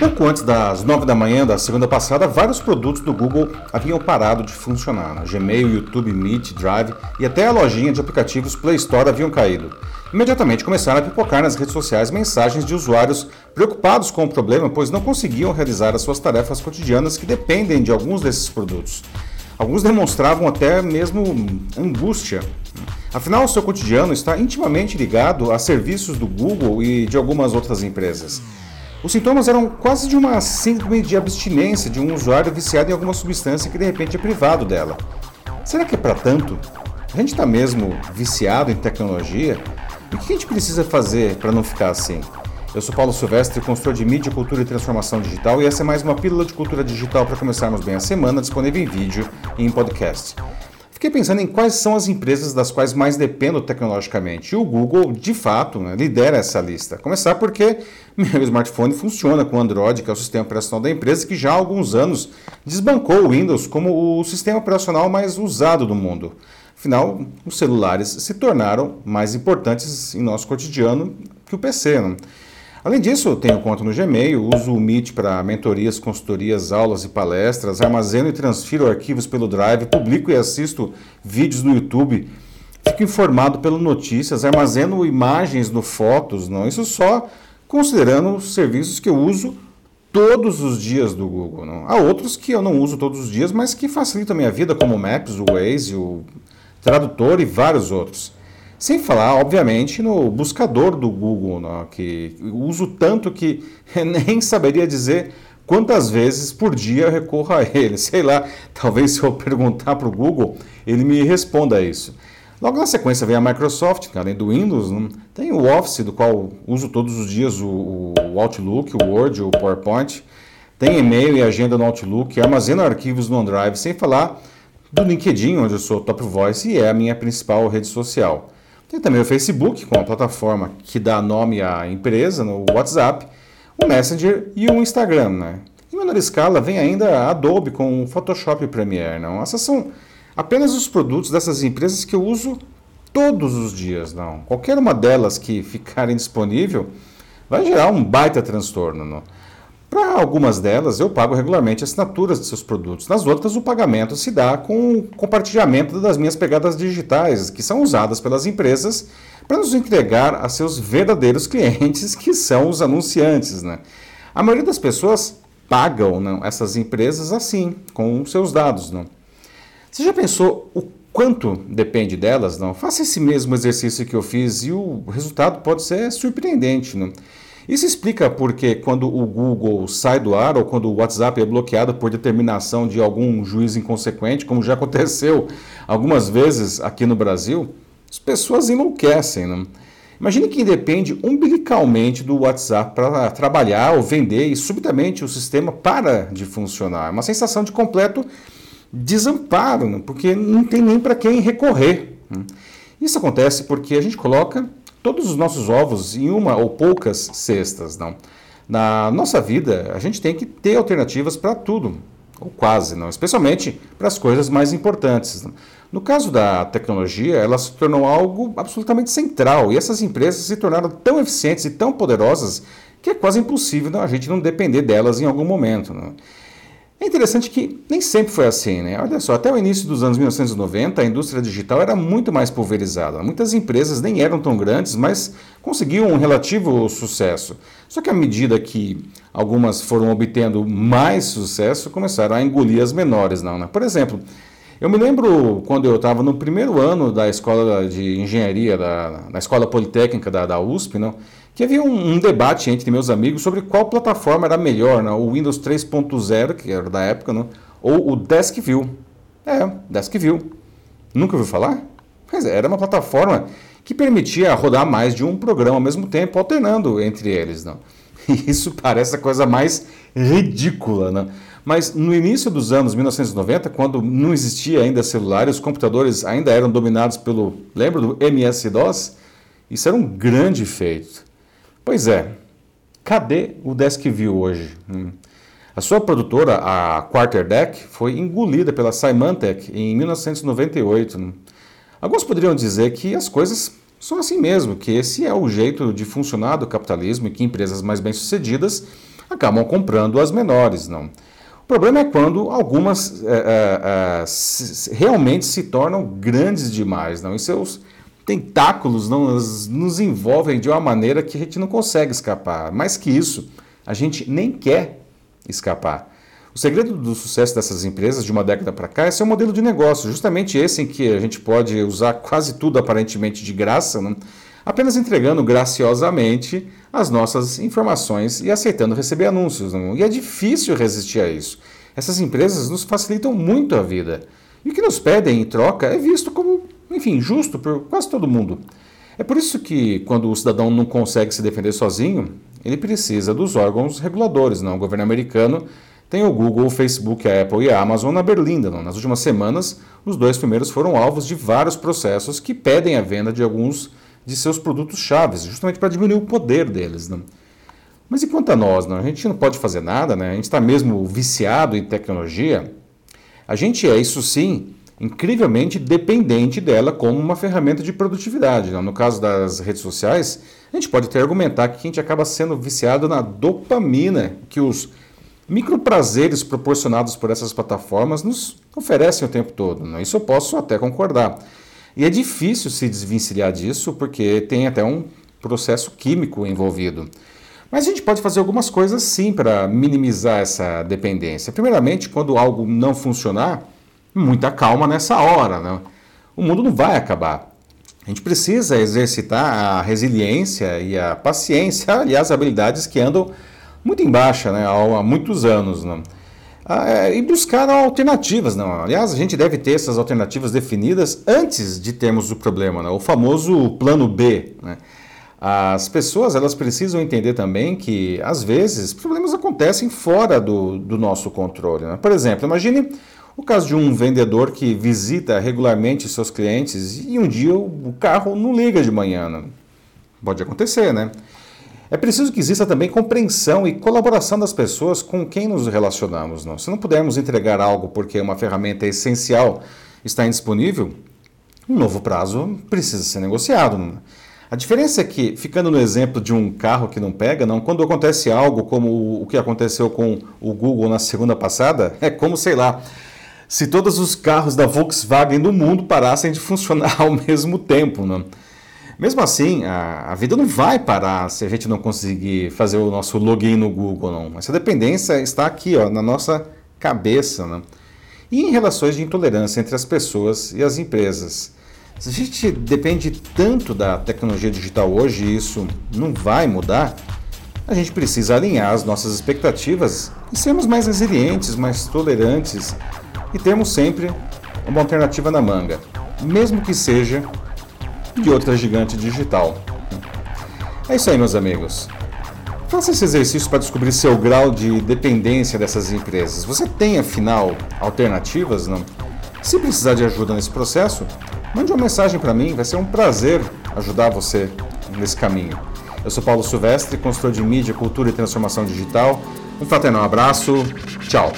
Pouco antes das 9 da manhã da segunda passada, vários produtos do Google haviam parado de funcionar. Gmail, YouTube, Meet, Drive e até a lojinha de aplicativos Play Store haviam caído. Imediatamente começaram a pipocar nas redes sociais mensagens de usuários preocupados com o problema, pois não conseguiam realizar as suas tarefas cotidianas que dependem de alguns desses produtos. Alguns demonstravam até mesmo angústia. Afinal, o seu cotidiano está intimamente ligado a serviços do Google e de algumas outras empresas. Os sintomas eram quase de uma síndrome de abstinência de um usuário viciado em alguma substância que de repente é privado dela. Será que é para tanto? A gente está mesmo viciado em tecnologia? E o que a gente precisa fazer para não ficar assim? Eu sou Paulo Silvestre, consultor de mídia, cultura e transformação digital, e essa é mais uma pílula de cultura digital para começarmos bem a semana, disponível em vídeo e em podcast. Fiquei pensando em quais são as empresas das quais mais dependo tecnologicamente. E o Google, de fato, né, lidera essa lista. Começar porque meu smartphone funciona com Android, que é o sistema operacional da empresa, que já há alguns anos desbancou o Windows como o sistema operacional mais usado do mundo. Afinal, os celulares se tornaram mais importantes em nosso cotidiano que o PC. Né? Além disso, tenho conta no Gmail, uso o Meet para mentorias, consultorias, aulas e palestras, armazeno e transfiro arquivos pelo Drive, publico e assisto vídeos no YouTube, fico informado pelo notícias, armazeno imagens no Fotos, não, isso só considerando os serviços que eu uso todos os dias do Google. Não? Há outros que eu não uso todos os dias, mas que facilitam a minha vida, como o Maps, o Waze, o Tradutor e vários outros. Sem falar, obviamente, no buscador do Google, né, que uso tanto que nem saberia dizer quantas vezes por dia eu recorro a ele. Sei lá, talvez se eu perguntar para o Google, ele me responda isso. Logo na sequência vem a Microsoft, além do Windows, né, tem o Office, do qual uso todos os dias o, o Outlook, o Word, o PowerPoint. Tem e-mail e agenda no Outlook, armazena arquivos no OneDrive, sem falar do LinkedIn, onde eu sou top voice e é a minha principal rede social. Tem também o Facebook, com a plataforma que dá nome à empresa, no WhatsApp, o Messenger e o Instagram. Né? Em menor escala, vem ainda a Adobe com o Photoshop e Premiere. Não? Essas são apenas os produtos dessas empresas que eu uso todos os dias. Não? Qualquer uma delas que ficarem disponível vai gerar um baita transtorno. Não? Para algumas delas, eu pago regularmente assinaturas de seus produtos. Nas outras, o pagamento se dá com o compartilhamento das minhas pegadas digitais, que são usadas pelas empresas para nos entregar a seus verdadeiros clientes, que são os anunciantes. Né? A maioria das pessoas pagam não, essas empresas assim, com seus dados. Não? Você já pensou o quanto depende delas? Não? Faça esse mesmo exercício que eu fiz e o resultado pode ser surpreendente. Não? Isso explica porque quando o Google sai do ar ou quando o WhatsApp é bloqueado por determinação de algum juiz inconsequente, como já aconteceu algumas vezes aqui no Brasil, as pessoas enlouquecem. Né? Imagine quem depende umbilicalmente do WhatsApp para trabalhar ou vender e subitamente o sistema para de funcionar. É uma sensação de completo desamparo, né? porque não tem nem para quem recorrer. Né? Isso acontece porque a gente coloca todos os nossos ovos em uma ou poucas cestas, não. Na nossa vida, a gente tem que ter alternativas para tudo, ou quase, não, especialmente para as coisas mais importantes. Não? No caso da tecnologia, ela se tornou algo absolutamente central e essas empresas se tornaram tão eficientes e tão poderosas que é quase impossível não, a gente não depender delas em algum momento. Não? É interessante que nem sempre foi assim, né? Olha só, até o início dos anos 1990, a indústria digital era muito mais pulverizada. Muitas empresas nem eram tão grandes, mas conseguiam um relativo sucesso. Só que à medida que algumas foram obtendo mais sucesso, começaram a engolir as menores, não, né? Por exemplo, eu me lembro quando eu estava no primeiro ano da escola de engenharia, da, da escola politécnica da, da USP, não? que havia um, um, debate entre meus amigos sobre qual plataforma era melhor, né? o Windows 3.0, que era da época, né? ou o DeskView. É, DeskView. Nunca ouviu falar? Pois é, era uma plataforma que permitia rodar mais de um programa ao mesmo tempo, alternando entre eles. Não? E isso parece a coisa mais ridícula. Né? Mas no início dos anos 1990, quando não existia ainda celular os computadores ainda eram dominados pelo, lembra do MS-DOS? Isso era um grande feito. Pois é, cadê o DeskView hoje? Hum. A sua produtora, a Quarterdeck, foi engolida pela Symantec em 1998. Hum. Alguns poderiam dizer que as coisas são assim mesmo, que esse é o jeito de funcionar do capitalismo e que empresas mais bem-sucedidas acabam comprando as menores, não. O problema é quando algumas é, é, é, realmente se tornam grandes demais, não? E seus tentáculos não, nos envolvem de uma maneira que a gente não consegue escapar. Mais que isso, a gente nem quer escapar. O segredo do sucesso dessas empresas de uma década para cá é ser um modelo de negócio, justamente esse em que a gente pode usar quase tudo aparentemente de graça, né? Apenas entregando graciosamente as nossas informações e aceitando receber anúncios. Né? E é difícil resistir a isso. Essas empresas nos facilitam muito a vida. E o que nos pedem em troca é visto como, enfim, justo por quase todo mundo. É por isso que, quando o cidadão não consegue se defender sozinho, ele precisa dos órgãos reguladores. Não? O governo americano tem o Google, o Facebook, a Apple e a Amazon na Berlinda. Nas últimas semanas, os dois primeiros foram alvos de vários processos que pedem a venda de alguns de seus produtos chaves, justamente para diminuir o poder deles. Né? Mas e quanto a nós? Né? A gente não pode fazer nada, né? a gente está mesmo viciado em tecnologia. A gente é, isso sim, incrivelmente dependente dela como uma ferramenta de produtividade. Né? No caso das redes sociais, a gente pode até argumentar que a gente acaba sendo viciado na dopamina que os microprazeres proporcionados por essas plataformas nos oferecem o tempo todo. Né? Isso eu posso até concordar. E é difícil se desvencilhar disso porque tem até um processo químico envolvido. Mas a gente pode fazer algumas coisas sim para minimizar essa dependência. Primeiramente, quando algo não funcionar, muita calma nessa hora. Né? O mundo não vai acabar. A gente precisa exercitar a resiliência e a paciência, aliás, habilidades que andam muito em baixa né, há, muitos anos. Né? Ah, é, e buscar alternativas. Não. Aliás, a gente deve ter essas alternativas definidas antes de termos o problema, né? o famoso plano B. Né? As pessoas elas precisam entender também que, às vezes, problemas acontecem fora do, do nosso controle. Né? Por exemplo, imagine o caso de um vendedor que visita regularmente seus clientes e um dia o carro não liga de manhã. Né? Pode acontecer, né? É preciso que exista também compreensão e colaboração das pessoas com quem nos relacionamos. Não? Se não pudermos entregar algo porque uma ferramenta essencial está indisponível, um novo prazo precisa ser negociado. Não? A diferença é que, ficando no exemplo de um carro que não pega, não, quando acontece algo como o que aconteceu com o Google na segunda passada, é como, sei lá, se todos os carros da Volkswagen do mundo parassem de funcionar ao mesmo tempo. Não? Mesmo assim, a, a, vida não vai parar se a gente não conseguir fazer o nosso login no Google, não. Essa dependência está aqui, ó, na nossa cabeça, né? E em relações de intolerância entre as pessoas e as empresas. Se a gente depende tanto da tecnologia digital hoje e isso não vai mudar, a gente precisa alinhar as nossas expectativas e sermos mais resilientes, mais tolerantes e termos sempre uma alternativa na manga, mesmo que seja de outra gigante digital. É isso aí, meus amigos. Faça esse exercício para descobrir seu grau de dependência dessas empresas. Você tem, afinal, alternativas? Não? Se precisar de ajuda nesse processo, mande uma mensagem para mim, vai ser um prazer ajudar você nesse caminho. Eu sou Paulo Silvestre, consultor de mídia, cultura e transformação digital. Um fraternal abraço, tchau!